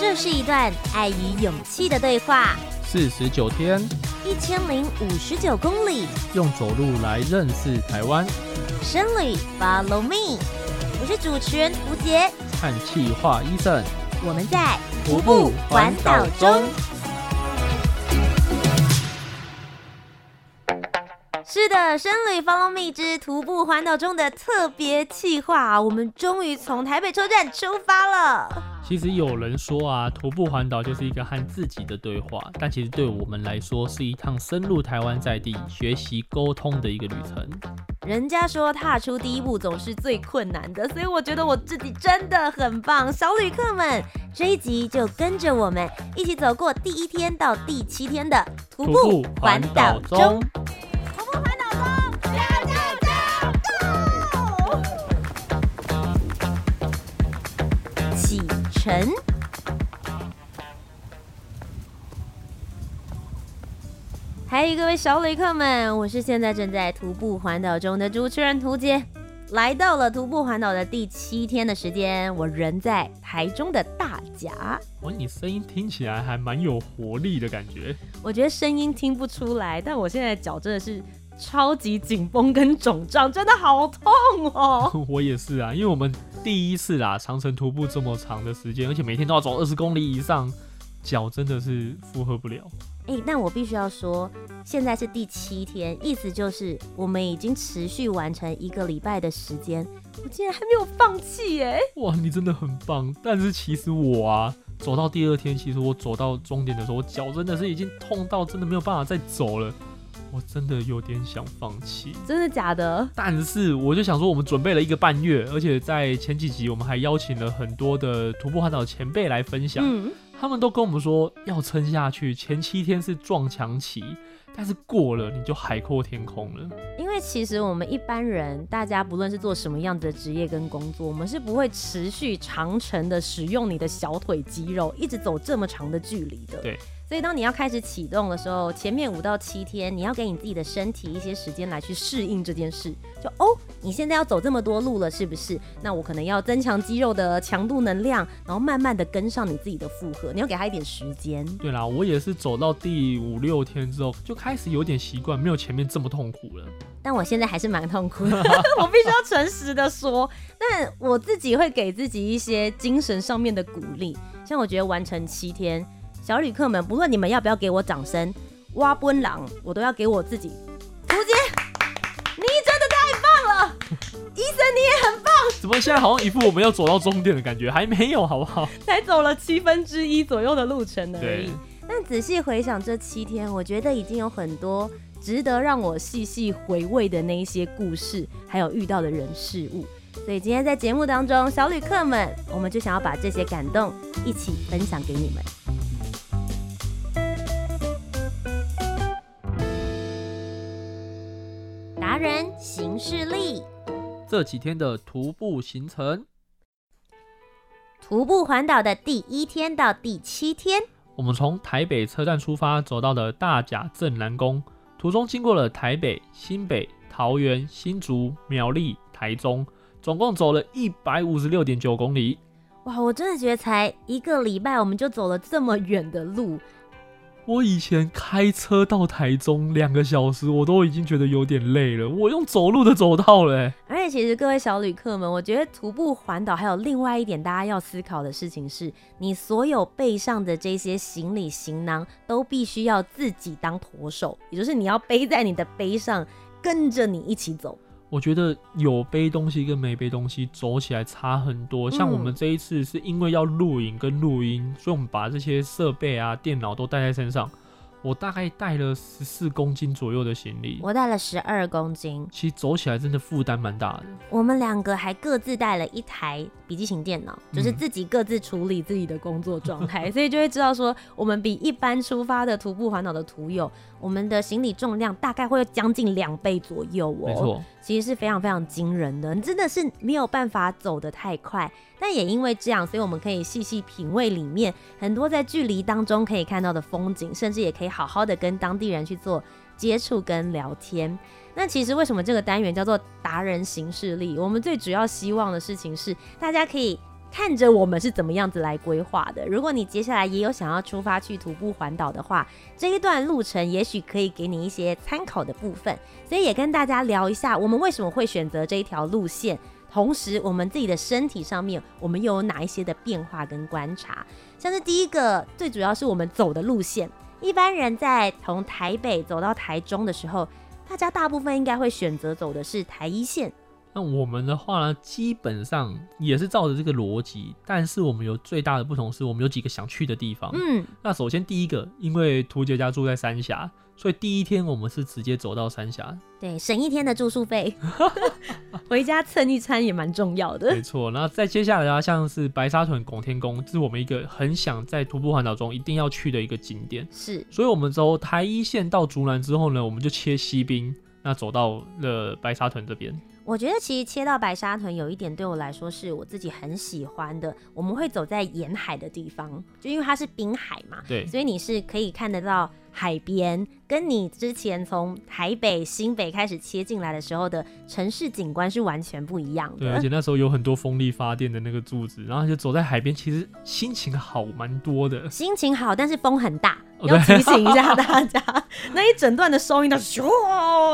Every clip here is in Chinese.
这是一段爱与勇气的对话。四十九天，一千零五十九公里，用走路来认识台湾。深旅，Follow me，我是主持人吴杰，和企划 Eason，我们在徒步环岛中。是的，深旅 Follow Me 之徒步环岛中的特别企划，我们终于从台北车站出发了。其实有人说啊，徒步环岛就是一个和自己的对话，但其实对我们来说，是一趟深入台湾在地学习沟通的一个旅程。人家说踏出第一步总是最困难的，所以我觉得我自己真的很棒。小旅客们，这一集就跟着我们一起走过第一天到第七天的徒步环岛中。晨，嗨，各位小旅客们，我是现在正在徒步环岛中的主持人涂杰。来到了徒步环岛的第七天的时间，我人在台中的大甲。哇，你声音听起来还蛮有活力的感觉。我觉得声音听不出来，但我现在脚真的是超级紧绷跟肿胀，真的好痛哦。我也是啊，因为我们。第一次啦，长城徒步这么长的时间，而且每天都要走二十公里以上，脚真的是负荷不了。哎、欸，但我必须要说，现在是第七天，意思就是我们已经持续完成一个礼拜的时间，我竟然还没有放弃耶！哇，你真的很棒。但是其实我啊，走到第二天，其实我走到终点的时候，我脚真的是已经痛到真的没有办法再走了。我真的有点想放弃，真的假的？但是我就想说，我们准备了一个半月，而且在前几集我们还邀请了很多的徒步环岛前辈来分享，嗯，他们都跟我们说要撑下去，前七天是撞墙期，但是过了你就海阔天空了。因为其实我们一般人，大家不论是做什么样的职业跟工作，我们是不会持续长程的使用你的小腿肌肉，一直走这么长的距离的。对。所以，当你要开始启动的时候，前面五到七天，你要给你自己的身体一些时间来去适应这件事。就哦，你现在要走这么多路了，是不是？那我可能要增强肌肉的强度能量，然后慢慢的跟上你自己的负荷。你要给他一点时间。对啦，我也是走到第五六天之后，就开始有点习惯，没有前面这么痛苦了。但我现在还是蛮痛苦的，我必须要诚实的说。但我自己会给自己一些精神上面的鼓励，像我觉得完成七天。小旅客们，不论你们要不要给我掌声，挖奔狼，我都要给我自己。屠洁，你真的太棒了！医生，你也很棒。怎么现在好像一副我们要走到终点的感觉？还没有，好不好？才走了七分之一左右的路程而已。但仔细回想这七天，我觉得已经有很多值得让我细细回味的那一些故事，还有遇到的人事物。所以今天在节目当中，小旅客们，我们就想要把这些感动一起分享给你们。人行事历，这几天的徒步行程，徒步环岛的第一天到第七天，我们从台北车站出发，走到了大甲镇南宫，途中经过了台北、新北、桃园、新竹、苗栗、台中，总共走了一百五十六点九公里。哇，我真的觉得才一个礼拜，我们就走了这么远的路。我以前开车到台中两个小时，我都已经觉得有点累了。我用走路的走到了。而且，其实各位小旅客们，我觉得徒步环岛还有另外一点大家要思考的事情是，你所有背上的这些行李行囊都必须要自己当舵手，也就是你要背在你的背上，跟着你一起走。我觉得有背东西跟没背东西走起来差很多。像我们这一次是因为要录影跟录音，所以我们把这些设备啊、电脑都带在身上。我大概带了十四公斤左右的行李，我带了十二公斤。其实走起来真的负担蛮大的。我们两个还各自带了一台笔记型电脑，就是自己各自处理自己的工作状态，嗯、所以就会知道说，我们比一般出发的徒步环岛的徒友，我们的行李重量大概会有将近两倍左右哦。没错，其实是非常非常惊人的，你真的是没有办法走得太快。但也因为这样，所以我们可以细细品味里面很多在距离当中可以看到的风景，甚至也可以好好的跟当地人去做接触跟聊天。那其实为什么这个单元叫做达人行事力？我们最主要希望的事情是，大家可以看着我们是怎么样子来规划的。如果你接下来也有想要出发去徒步环岛的话，这一段路程也许可以给你一些参考的部分。所以也跟大家聊一下，我们为什么会选择这一条路线，同时我们自己的身体上面，我们又有哪一些的变化跟观察。像是第一个，最主要是我们走的路线，一般人在从台北走到台中的时候。大家大部分应该会选择走的是台一线。那我们的话呢，基本上也是照着这个逻辑，但是我们有最大的不同是，我们有几个想去的地方。嗯，那首先第一个，因为图杰家住在三峡。所以第一天我们是直接走到三峡，对，省一天的住宿费，回家蹭一餐也蛮重要的。没错，然后再接下来啊，像是白沙屯拱天宫，这是我们一个很想在徒步环岛中一定要去的一个景点。是，所以我们走台一线到竹南之后呢，我们就切西滨，那走到了白沙屯这边。我觉得其实切到白沙屯有一点对我来说是我自己很喜欢的，我们会走在沿海的地方，就因为它是滨海嘛，对，所以你是可以看得到。海边跟你之前从台北新北开始切进来的时候的城市景观是完全不一样的。对，而且那时候有很多风力发电的那个柱子，然后就走在海边，其实心情好蛮多的。心情好，但是风很大，要提醒一下大家，那一整段的收音都咻，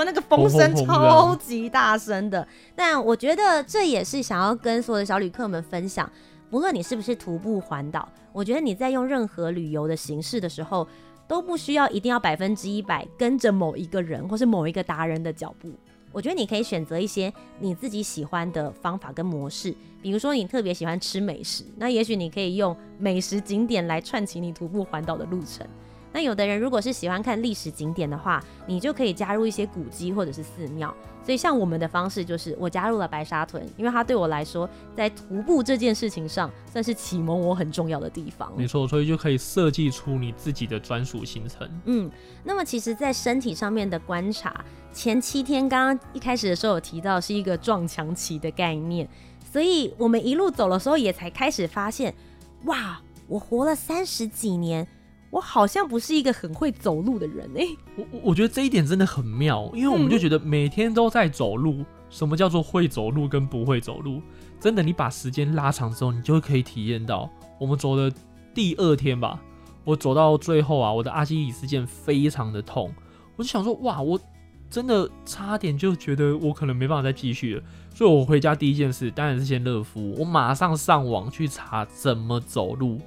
那个风声超级大声的。但我觉得这也是想要跟所有的小旅客们分享，不论你是不是徒步环岛，我觉得你在用任何旅游的形式的时候。都不需要一定要百分之一百跟着某一个人或是某一个达人的脚步。我觉得你可以选择一些你自己喜欢的方法跟模式，比如说你特别喜欢吃美食，那也许你可以用美食景点来串起你徒步环岛的路程。那有的人如果是喜欢看历史景点的话，你就可以加入一些古迹或者是寺庙。所以像我们的方式就是，我加入了白沙屯，因为它对我来说，在徒步这件事情上，算是启蒙我很重要的地方。没错，所以就可以设计出你自己的专属行程。嗯，那么其实，在身体上面的观察，前七天刚刚一开始的时候有提到是一个撞墙期的概念，所以我们一路走的时候也才开始发现，哇，我活了三十几年。我好像不是一个很会走路的人哎、欸，我我觉得这一点真的很妙，因为我们就觉得每天都在走路，什么叫做会走路跟不会走路？真的，你把时间拉长之后，你就会可以体验到。我们走的第二天吧，我走到最后啊，我的阿基里斯腱非常的痛，我就想说，哇，我真的差点就觉得我可能没办法再继续了。所以我回家第一件事当然是先热敷，我马上上网去查怎么走路，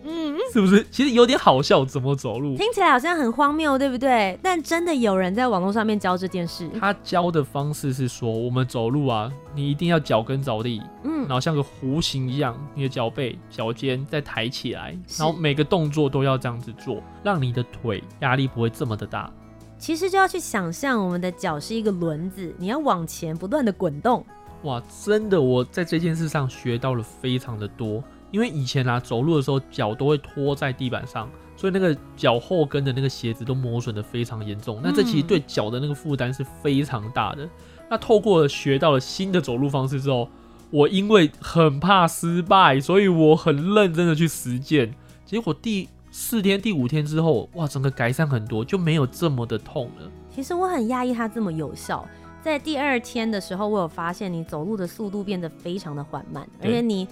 是不是？其实有点好笑，怎么走路？听起来好像很荒谬，对不对？但真的有人在网络上面教这件事。他教的方式是说，我们走路啊，你一定要脚跟着地，嗯，然后像个弧形一样，你的脚背、脚尖再抬起来，然后每个动作都要这样子做，让你的腿压力不会这么的大。其实就要去想象，我们的脚是一个轮子，你要往前不断的滚动。哇，真的，我在这件事上学到了非常的多。因为以前啊，走路的时候脚都会拖在地板上，所以那个脚后跟的那个鞋子都磨损的非常严重。那这其实对脚的那个负担是非常大的。那透过了学到了新的走路方式之后，我因为很怕失败，所以我很认真的去实践。结果第四天、第五天之后，哇，整个改善很多，就没有这么的痛了。其实我很讶异它这么有效。在第二天的时候，我有发现你走路的速度变得非常的缓慢，而且你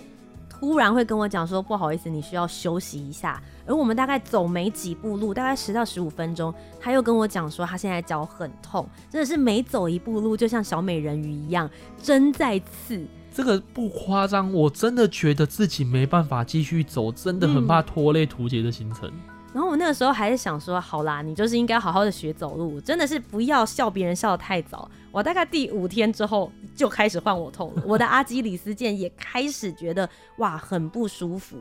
突然会跟我讲说不好意思，你需要休息一下。而我们大概走没几步路，大概十到十五分钟，他又跟我讲说他现在脚很痛，真的是每走一步路就像小美人鱼一样针在刺。这个不夸张，我真的觉得自己没办法继续走，真的很怕拖累图杰的行程。嗯然后我那个时候还是想说，好啦，你就是应该好好的学走路，真的是不要笑别人笑得太早。我大概第五天之后就开始换我痛了，我的阿基里斯腱也开始觉得哇很不舒服，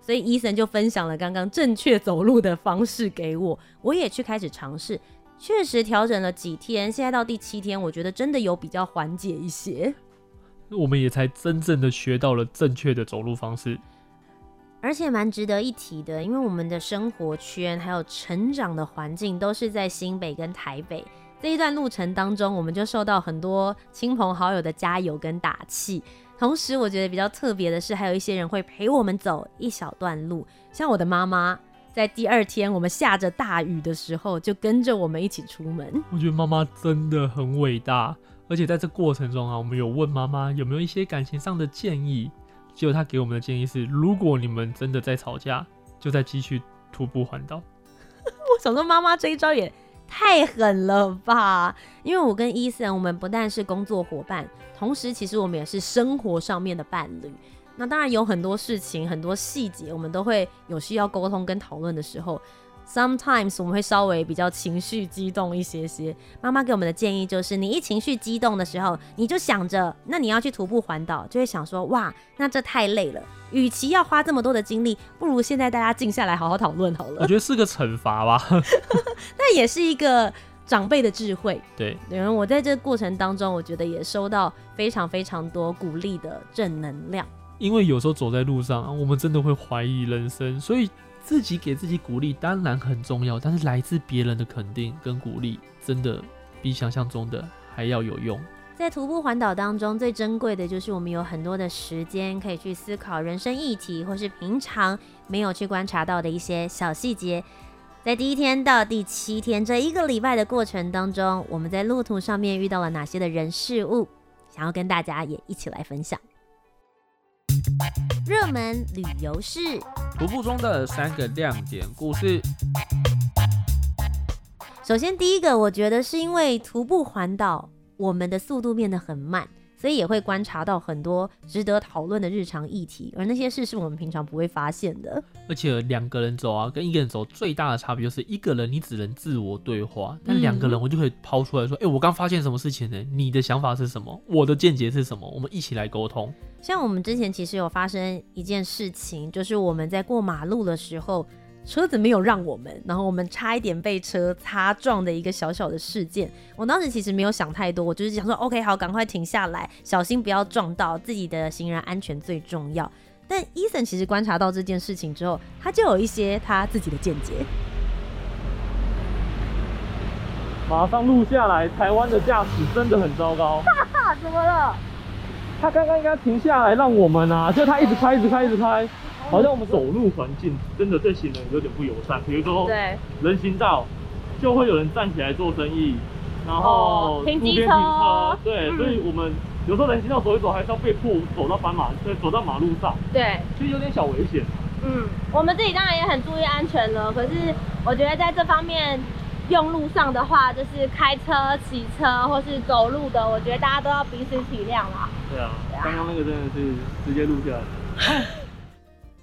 所以医生就分享了刚刚正确走路的方式给我，我也去开始尝试，确实调整了几天，现在到第七天，我觉得真的有比较缓解一些。我们也才真正的学到了正确的走路方式。而且蛮值得一提的，因为我们的生活圈还有成长的环境都是在新北跟台北这一段路程当中，我们就受到很多亲朋好友的加油跟打气。同时，我觉得比较特别的是，还有一些人会陪我们走一小段路，像我的妈妈，在第二天我们下着大雨的时候，就跟着我们一起出门。我觉得妈妈真的很伟大。而且在这过程中啊，我们有问妈妈有没有一些感情上的建议，结果她给我们的建议是：如果你们真的在吵架，就再继续徒步环岛。我想说，妈妈这一招也太狠了吧！因为我跟伊森，我们不但是工作伙伴，同时其实我们也是生活上面的伴侣。那当然有很多事情、很多细节，我们都会有需要沟通跟讨论的时候。Sometimes 我们会稍微比较情绪激动一些些。妈妈给我们的建议就是，你一情绪激动的时候，你就想着，那你要去徒步环岛，就会想说，哇，那这太累了。与其要花这么多的精力，不如现在大家静下来好好讨论好了。我觉得是个惩罚吧。那也是一个长辈的智慧。对，因为我在这个过程当中，我觉得也收到非常非常多鼓励的正能量。因为有时候走在路上，我们真的会怀疑人生，所以。自己给自己鼓励当然很重要，但是来自别人的肯定跟鼓励，真的比想象中的还要有用。在徒步环岛当中，最珍贵的就是我们有很多的时间可以去思考人生议题，或是平常没有去观察到的一些小细节。在第一天到第七天这一个礼拜的过程当中，我们在路途上面遇到了哪些的人事物，想要跟大家也一起来分享。热门旅游是，徒步中的三个亮点故事。首先，第一个，我觉得是因为徒步环岛，我们的速度变得很慢。所以也会观察到很多值得讨论的日常议题，而那些事是我们平常不会发现的。而且两个人走啊，跟一个人走最大的差别就是，一个人你只能自我对话，但两个人我就可以抛出来说：“哎、嗯欸，我刚发现什么事情呢？你的想法是什么？我的见解是什么？我们一起来沟通。”像我们之前其实有发生一件事情，就是我们在过马路的时候。车子没有让我们，然后我们差一点被车擦撞的一个小小的事件。我当时其实没有想太多，我就是想说，OK，好，赶快停下来，小心不要撞到自己的行人安全最重要。但 Eason 其实观察到这件事情之后，他就有一些他自己的见解。马上录下来，台湾的驾驶真的很糟糕。哈哈，怎么了？他刚刚应该停下来让我们啊，就他一直开，一直开，一直开。好像我们走路环境真的对行人有点不友善，比如说对人行道就会有人站起来做生意，然后路边停车，对，所以我们有时候人行道走一走，还是要被迫走到斑马，对，走到马路上，对，其实有点小危险。嗯，我们自己当然也很注意安全了，可是我觉得在这方面用路上的话，就是开车、骑车或是走路的，我觉得大家都要彼此体谅啦。对啊，刚刚那个真的是直接录下来。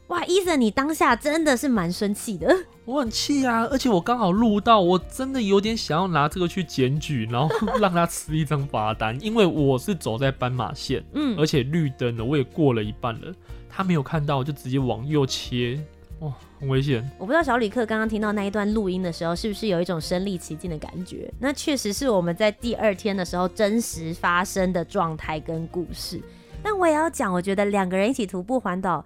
哇，Eason，你当下真的是蛮生气的。我很气啊，而且我刚好录到，我真的有点想要拿这个去检举，然后让他吃一张罚单，因为我是走在斑马线，嗯，而且绿灯了，我也过了一半了，他没有看到，就直接往右切，哇，很危险。我不知道小旅客刚刚听到那一段录音的时候，是不是有一种身临其境的感觉？那确实是我们在第二天的时候真实发生的状态跟故事。但我也要讲，我觉得两个人一起徒步环岛。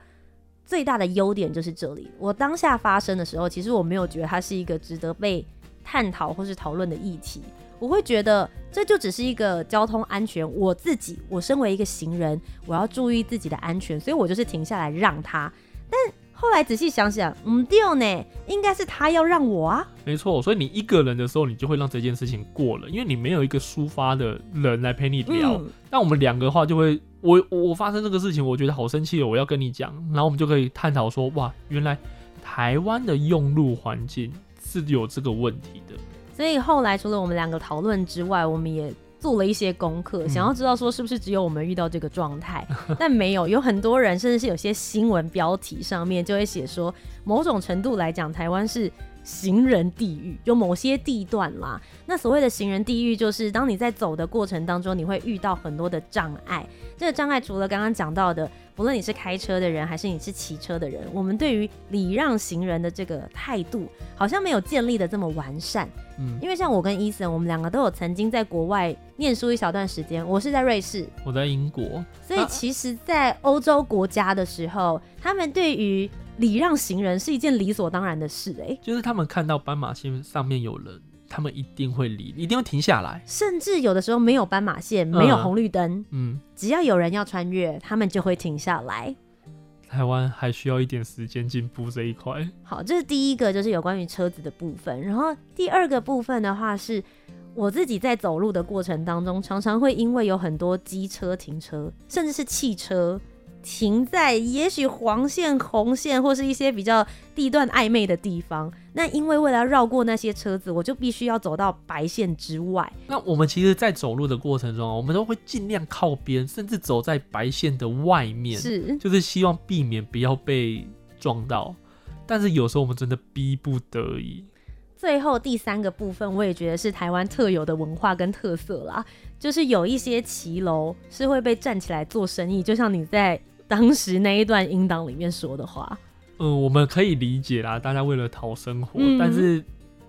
最大的优点就是这里。我当下发生的时候，其实我没有觉得它是一个值得被探讨或是讨论的议题。我会觉得这就只是一个交通安全。我自己，我身为一个行人，我要注意自己的安全，所以我就是停下来让他。但后来仔细想想，嗯，对呢，应该是他要让我啊。没错，所以你一个人的时候，你就会让这件事情过了，因为你没有一个抒发的人来陪你聊。那、嗯、我们两个的话就会。我我发生这个事情，我觉得好生气哦，我要跟你讲，然后我们就可以探讨说，哇，原来台湾的用路环境是有这个问题的。所以后来除了我们两个讨论之外，我们也做了一些功课，想要知道说是不是只有我们遇到这个状态，嗯、但没有，有很多人，甚至是有些新闻标题上面就会写说，某种程度来讲，台湾是。行人地狱，有某些地段啦。那所谓的行人地狱，就是当你在走的过程当中，你会遇到很多的障碍。这个障碍除了刚刚讲到的，不论你是开车的人还是你是骑车的人，我们对于礼让行人的这个态度，好像没有建立的这么完善。嗯，因为像我跟 Eason，我们两个都有曾经在国外念书一小段时间。我是在瑞士，我在英国。所以其实，在欧洲国家的时候，他们对于礼让行人是一件理所当然的事，欸，哎，就是他们看到斑马线上面有人，他们一定会礼，一定会停下来。甚至有的时候没有斑马线，没有红绿灯，嗯，只要有人要穿越，他们就会停下来。台湾还需要一点时间进步这一块。好，这是第一个，就是有关于车子的部分。然后第二个部分的话是，我自己在走路的过程当中，常常会因为有很多机车停车，甚至是汽车停在也许黄线、红线或是一些比较地段暧昧的地方。那因为为了绕过那些车子，我就必须要走到白线之外。那我们其实，在走路的过程中，我们都会尽量靠边，甚至走在白线的外面，是，就是希望避免不要被撞到。但是有时候我们真的逼不得已。最后第三个部分，我也觉得是台湾特有的文化跟特色啦，就是有一些骑楼是会被站起来做生意，就像你在当时那一段音档里面说的话。嗯，我们可以理解啦，大家为了讨生活，嗯，但是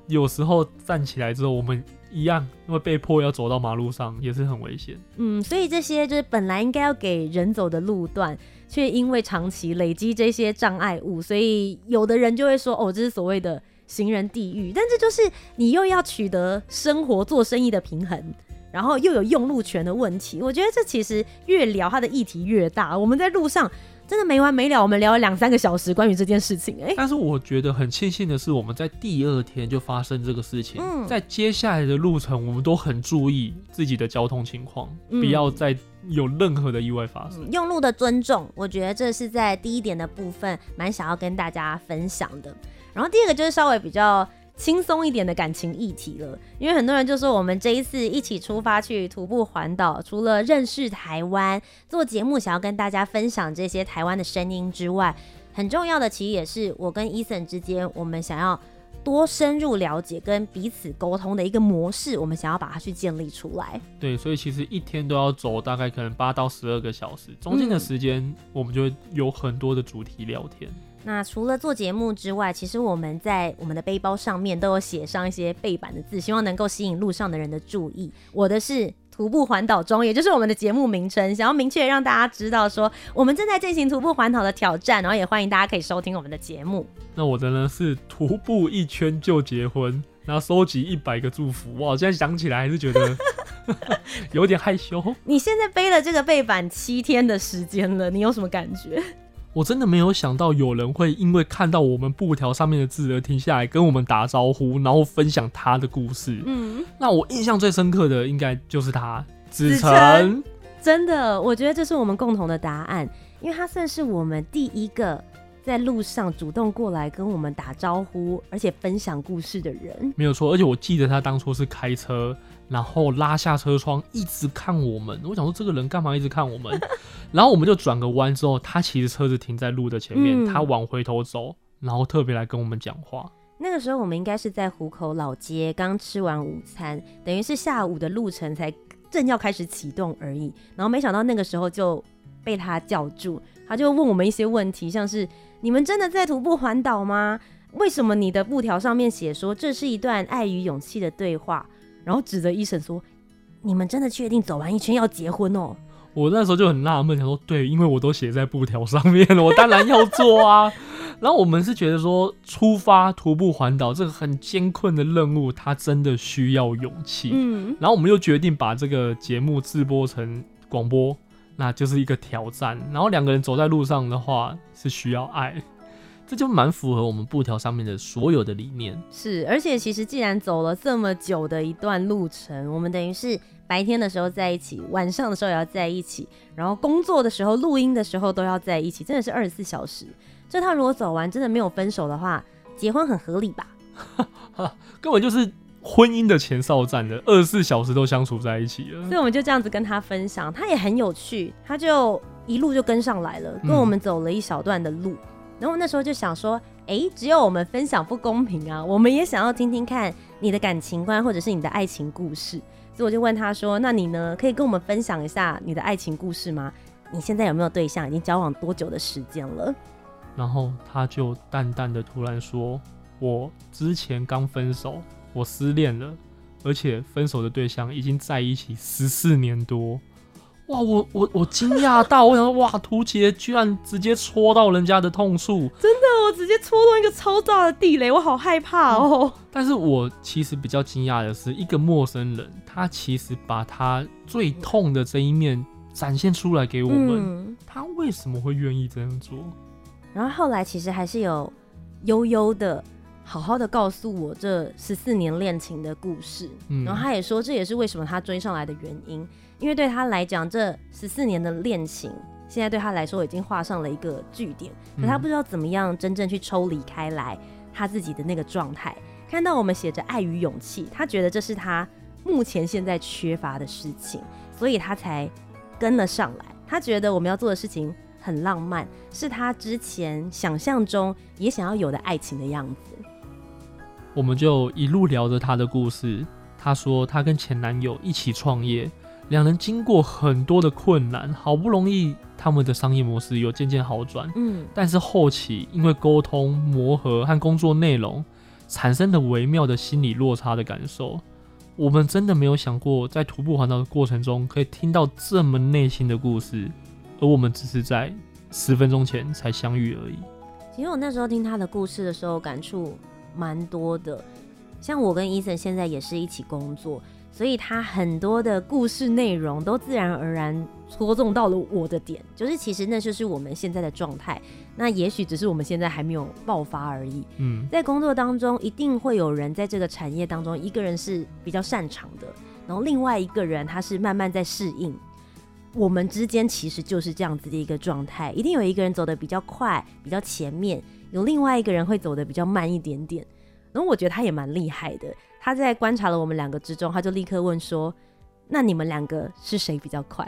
有时候站起来之后，我们一样因为被迫要走到马路上，也是很危险。嗯，所以这些就是本来应该要给人走的路段，却因为长期累积这些障碍物，所以有的人就会说，哦，这是所谓的。行人地狱，但这就是你又要取得生活做生意的平衡，然后又有用路权的问题。我觉得这其实越聊它的议题越大。我们在路上真的没完没了，我们聊了两三个小时关于这件事情。哎，但是我觉得很庆幸的是，我们在第二天就发生这个事情。嗯，在接下来的路程，我们都很注意自己的交通情况，嗯，不要再有任何的意外发生。用路的尊重，我觉得这是在第一点的部分，蛮想要跟大家分享的。然后第二个就是稍微比较轻松一点的感情议题了，因为很多人就说我们这一次一起出发去徒步环岛，除了认识台湾、做节目想要跟大家分享这些台湾的声音之外，很重要的其实也是我跟 Eason 之间，我们想要多深入了解跟彼此沟通的一个模式，我们想要把它去建立出来。对，所以其实一天都要走大概可能八到十二个小时，中间的时间我们就会有很多的主题聊天。那除了做节目之外，其实我们在我们的背包上面都有写上一些背板的字，希望能够吸引路上的人的注意。我的是徒步环岛中，也就是我们的节目名称，想要明确让大家知道说我们正在进行徒步环岛的挑战，然后也欢迎大家可以收听我们的节目。那我的呢是徒步一圈就结婚，然后收集一百个祝福。哇，现在想起来还是觉得 有点害羞。你现在背了这个背板七天的时间了，你有什么感觉？我真的没有想到有人会因为看到我们布条上面的字而停下来跟我们打招呼，然后分享他的故事。嗯，那我印象最深刻的应该就是他，子晨。真的，我觉得这是我们共同的答案，因为他算是我们第一个在路上主动过来跟我们打招呼，而且分享故事的人。没有错，而且我记得他当初是开车。然后拉下车窗，一直看我们。我想说，这个人干嘛一直看我们？然后我们就转个弯之后，他其实车子停在路的前面，嗯、他往回头走，然后特别来跟我们讲话。那个时候我们应该是在湖口老街刚吃完午餐，等于是下午的路程才正要开始启动而已。然后没想到那个时候就被他叫住，他就问我们一些问题，像是你们真的在徒步环岛吗？为什么你的布条上面写说这是一段爱与勇气的对话？然后指着 Eason 说：“你们真的确定走完一圈要结婚哦？”我那时候就很纳闷，想说：“对，因为我都写在布条上面了，我当然要做啊。”然后我们是觉得说，出发徒步环岛这个很艰困的任务，它真的需要勇气。嗯，然后我们又决定把这个节目直播成广播，那就是一个挑战。然后两个人走在路上的话，是需要爱。这就蛮符合我们布条上面的所有的理念。是，而且其实既然走了这么久的一段路程，我们等于是白天的时候在一起，晚上的时候也要在一起，然后工作的时候、录音的时候都要在一起，真的是二十四小时。这趟如果走完真的没有分手的话，结婚很合理吧？根本就是婚姻的前哨战的，二十四小时都相处在一起了。所以我们就这样子跟他分享，他也很有趣，他就一路就跟上来了，跟我们走了一小段的路。嗯然后那时候就想说，哎，只有我们分享不公平啊，我们也想要听听看你的感情观或者是你的爱情故事，所以我就问他说，那你呢，可以跟我们分享一下你的爱情故事吗？你现在有没有对象？已经交往多久的时间了？然后他就淡淡的突然说，我之前刚分手，我失恋了，而且分手的对象已经在一起十四年多。哇，我我我惊讶到，我想说，哇，图杰居然直接戳到人家的痛处，真的，我直接戳中一个超大的地雷，我好害怕哦。嗯，但是我其实比较惊讶的是，一个陌生人，他其实把他最痛的这一面展现出来给我们，嗯，他为什么会愿意这样做？然后后来其实还是有悠悠的好好的告诉我这十四年恋情的故事。嗯，然后他也说，这也是为什么他追上来的原因，因为对他来讲，这十四年的恋情现在对他来说已经画上了一个句点，可他不知道怎么样真正去抽离开来他自己的那个状态。看到我们写着爱与勇气，他觉得这是他目前现在缺乏的事情，所以他才跟了上来。他觉得我们要做的事情很浪漫，是他之前想象中也想要有的爱情的样子。我们就一路聊着他的故事。他说他跟前男友一起创业，两人经过很多的困难，好不容易他们的商业模式有渐渐好转。嗯，但是后期因为沟通磨合和工作内容产生的微妙的心理落差的感受，我们真的没有想过在徒步环岛的过程中可以听到这么内心的故事。而我们只是在十分钟前才相遇而已。其实我那时候听他的故事的时候，感触蛮多的。像我跟 Eason 现在也是一起工作，所以他很多的故事内容都自然而然戳中到了我的点。就是其实那就是我们现在的状态。那也许只是我们现在还没有爆发而已。嗯，在工作当中，一定会有人在这个产业当中，一个人是比较擅长的，然后另外一个人他是慢慢在适应。我们之间其实就是这样子的一个状态，一定有一个人走得比较快，比较前面，有另外一个人会走得比较慢一点点。然后我觉得他也蛮厉害的，他在观察了我们两个之中，他就立刻问说：“那你们两个是谁比较快？”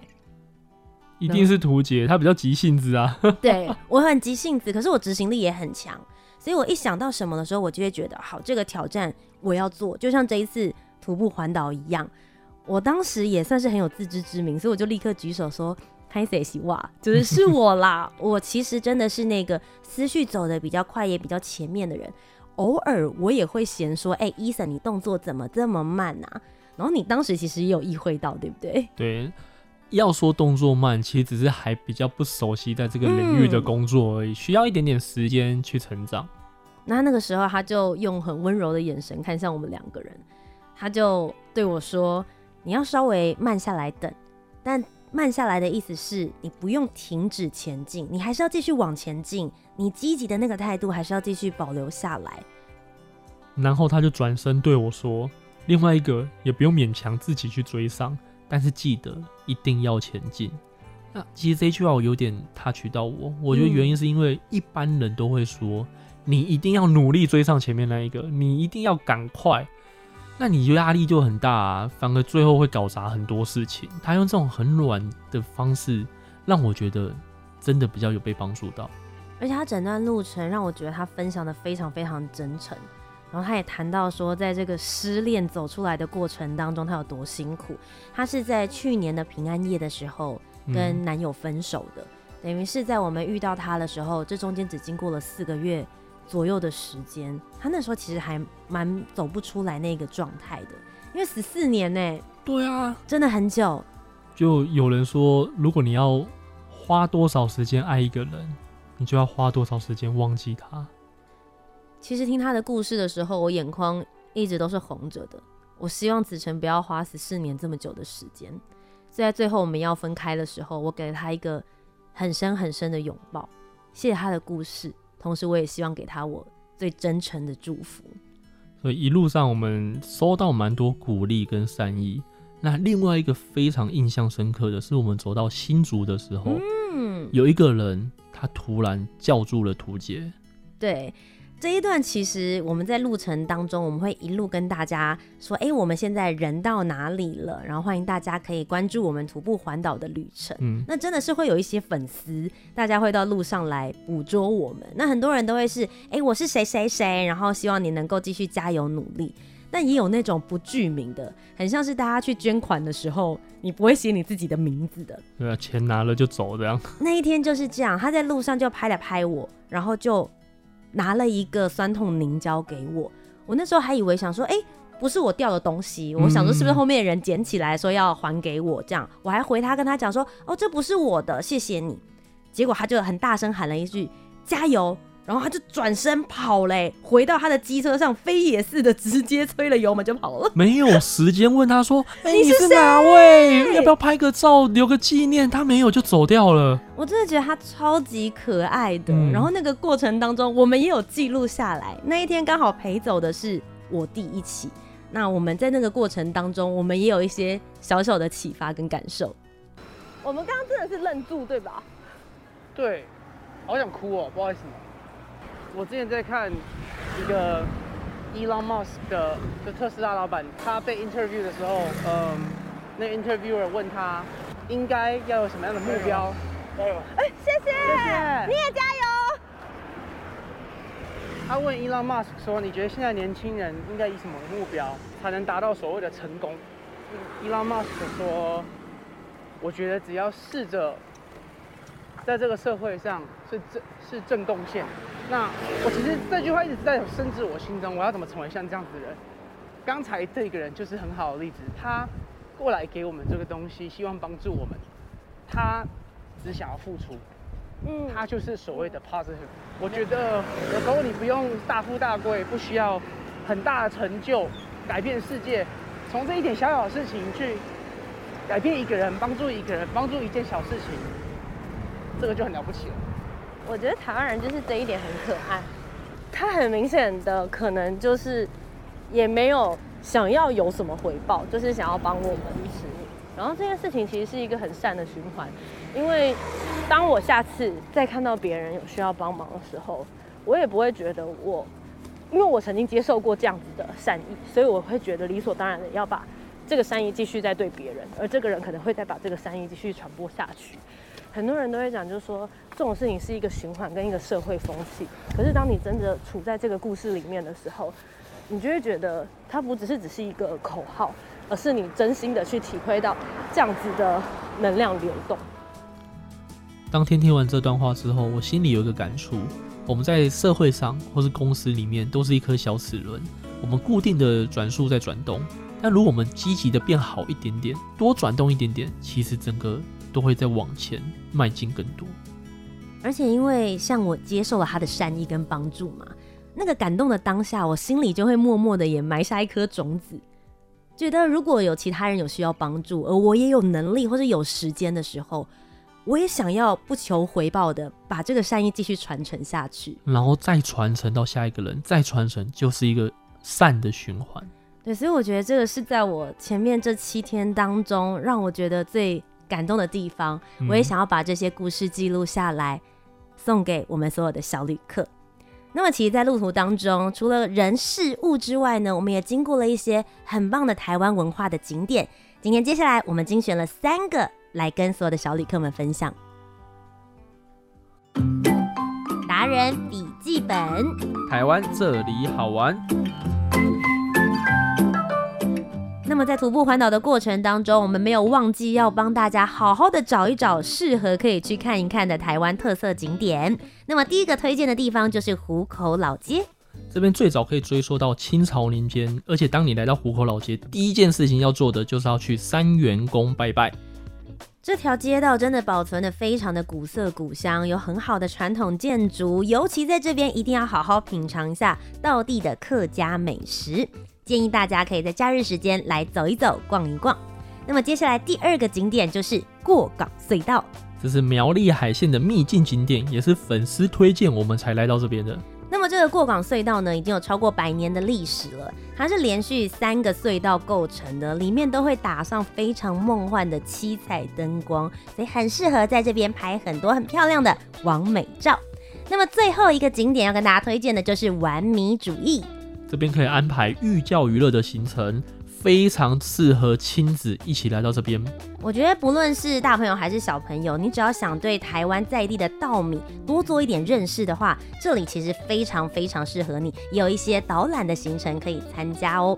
一定是图杰，他比较急性子啊。对，我很急性子，可是我执行力也很强，所以我一想到什么的时候，我就会觉得好，这个挑战我要做，就像这一次徒步环岛一样。我当时也算是很有自知之明，所以我就立刻举手说：“拍谢希哇，就是是我啦。”我其实真的是那个思绪走的比较快，也比较前面的人。偶尔我也会嫌说：“哎、欸，Eason，你动作怎么这么慢啊？”然后你当时其实也有意会到，对不对？对，要说动作慢，其实只是还比较不熟悉在这个领域的工作而已，嗯、需要一点点时间去成长。那那个时候，他就用很温柔的眼神看向我们两个人，他就对我说。你要稍微慢下来等，但慢下来的意思是你不用停止前进，你还是要继续往前进，你积极的那个态度还是要继续保留下来。然后他就转身对我说：“另外一个也不用勉强自己去追上，但是记得一定要前进。”那其实这句话我有点 touch 到我，我觉得原因是因为一般人都会说，你一定要努力追上前面那一个，你一定要赶快。那你就压力就很大啊，反而最后会搞砸很多事情。他用这种很软的方式，让我觉得真的比较有被帮助到。而且他整段路程让我觉得他分享的非常非常真诚，然后他也谈到说，在这个失恋走出来的过程当中，他有多辛苦。他是在去年的平安夜的时候跟男友分手的，等于是在我们遇到他的时候，这中间只经过了四个月。左右的时间，他那时候其实还蛮走不出来那个状态的，因为十四年呢，对啊，真的很久。就有人说，如果你要花多少时间爱一个人，你就要花多少时间忘记他。其实听他的故事的时候，我眼眶一直都是红着的。我希望子辰不要花十四年这么久的时间。所以在最后我们要分开的时候，我给了他一个很深很深的拥抱，谢谢他的故事。同时，我也希望给他我最真诚的祝福。所以一路上，我们收到蛮多鼓励跟善意。那另外一个非常印象深刻的是，我们走到新竹的时候，嗯，有一个人他突然叫住了图杰。对。这一段其实我们在路程当中，我们会一路跟大家说，哎，我们现在人到哪里了？然后欢迎大家可以关注我们徒步环岛的旅程。嗯，那真的是会有一些粉丝，大家会到路上来捕捉我们。那很多人都会是，哎，我是谁谁谁，然后希望你能够继续加油努力。但也有那种不具名的，很像是大家去捐款的时候，你不会写你自己的名字的。对啊，钱拿了就走这样。那一天就是这样，他在路上就拍了拍我，然后就。拿了一个酸痛凝胶给我，我那时候还以为想说，哎、不是我掉的东西，我想说是不是后面的人捡起来说要还给我这样，我还回他跟他讲说，哦，这不是我的，谢谢你。结果他就很大声喊了一句加油，然后他就转身跑嘞，回到他的机车上，飞也似的直接催了油门就跑了，没有时间问他说：“ 哎、欸，你是哪位？要不要拍个照留个纪念？”他没有就走掉了。我真的觉得他超级可爱的。嗯、然后那个过程当中，我们也有记录下来。那一天刚好陪走的是我弟一起。那我们在那个过程当中，我们也有一些小小的启发跟感受。我们刚刚真的是愣住，对吧？对，好想哭哦，不好意思。我之前在看一个 Elon Musk 的，就特斯拉老板，他被 interview 的时候，嗯，那 interviewer 问他应该要有什么样的目标？加油！哎，谢谢，谢谢，你也加油。他问 Elon Musk 说：“你觉得现在年轻人应该以什么目标才能达到所谓的成功？”Elon Musk 说：“我觉得只要试着。”在这个社会上是正是正贡献。那我其实这句话一直在深植我心中。我要怎么成为像这样子的人？刚才这个人就是很好的例子。他过来给我们这个东西，希望帮助我们。他只想要付出。嗯，他就是所谓的 positive。我觉得有时候你不用大富大贵，不需要很大的成就改变世界。从这一点小小的事情去改变一个人，帮助一个人，帮助一件小事情。这个就很了不起了。我觉得台湾人就是这一点很可爱，他很明显的可能就是也没有想要有什么回报，就是想要帮我们吃。然后这件事情其实是一个很善的循环，因为当我下次再看到别人有需要帮忙的时候，我也不会觉得我，因为我曾经接受过这样子的善意，所以我会觉得理所当然的要把这个善意继续在对别人，而这个人可能会再把这个善意继续传播下去。很多人都会讲，就是说这种事情是一个循环跟一个社会风气。可是当你真的处在这个故事里面的时候，你就会觉得它不只是只是一个口号，而是你真心的去体会到这样子的能量流动。当天听完这段话之后，我心里有一个感触：我们在社会上或是公司里面都是一颗小齿轮，我们固定的转速在转动。但如果我们积极的变好一点点，多转动一点点，其实整个。都会再往前迈进更多，而且因为像我接受了他的善意跟帮助嘛，那个感动的当下，我心里就会默默的也埋下一颗种子，觉得如果有其他人有需要帮助，而我也有能力或者有时间的时候，我也想要不求回报的把这个善意继续传承下去，然后再传承到下一个人，再传承就是一个善的循环。对，所以我觉得这个是在我前面这七天当中，让我觉得最。感动的地方，我也想要把这些故事记录下来，送给我们所有的小旅客。那么，其实，在路途当中，除了人事物之外呢，我们也经过了一些很棒的台湾文化的景点。今天，接下来我们精选了三个来跟所有的小旅客们分享。达人笔记本，台湾这里好玩。那么在徒步环岛的过程当中，我们没有忘记要帮大家好好的找一找适合可以去看一看的台湾特色景点。那么第一个推荐的地方就是湖口老街，这边最早可以追溯到清朝年间，而且当你来到湖口老街，第一件事情要做的就是要去三元宫拜拜。这条街道真的保存的非常的古色古香，有很好的传统建筑，尤其在这边一定要好好品尝一下道地的客家美食。建议大家可以在假日时间来走一走、逛一逛。那么接下来第二个景点就是过港隧道，这是苗栗海线的秘境景点，也是粉丝推荐我们才来到这边的。那么这个过港隧道呢，已经有超过百年的历史了。它是连续三个隧道构成的，里面都会打上非常梦幻的七彩灯光，所以很适合在这边拍很多很漂亮的完美照。那么最后一个景点要跟大家推荐的就是玩米主义。这边可以安排寓教于乐的行程，非常适合亲子一起来到这边。我觉得不论是大朋友还是小朋友，你只要想对台湾在地的稻米多做一点认识的话，这里其实非常非常适合你，也有一些导览的行程可以参加哦。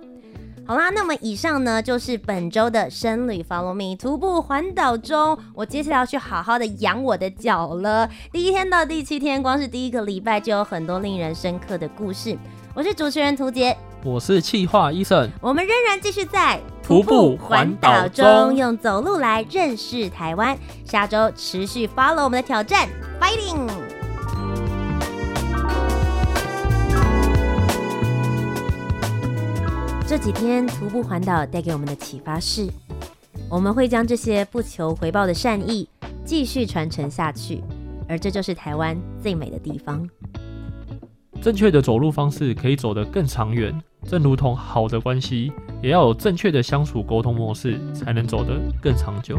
好啦，那么以上呢就是本周的生旅 Follow Me 徒步环岛中，我接下来要去好好的养我的脚了。第一天到第七天，光是第一个礼拜就有很多令人深刻的故事。我是主持人涂洁，我是企划 Eason，我们仍然继续在徒步环岛中用走路来认识台湾。下周持续 follow 我们的挑战，Fighting！这几天徒步环岛带给我们的启发是，我们会将这些不求回报的善意继续传承下去，而这就是台湾最美的地方。正确的走路方式可以走得更长远，正如同好的关系，也要有正确的相处沟通模式，才能走得更长久。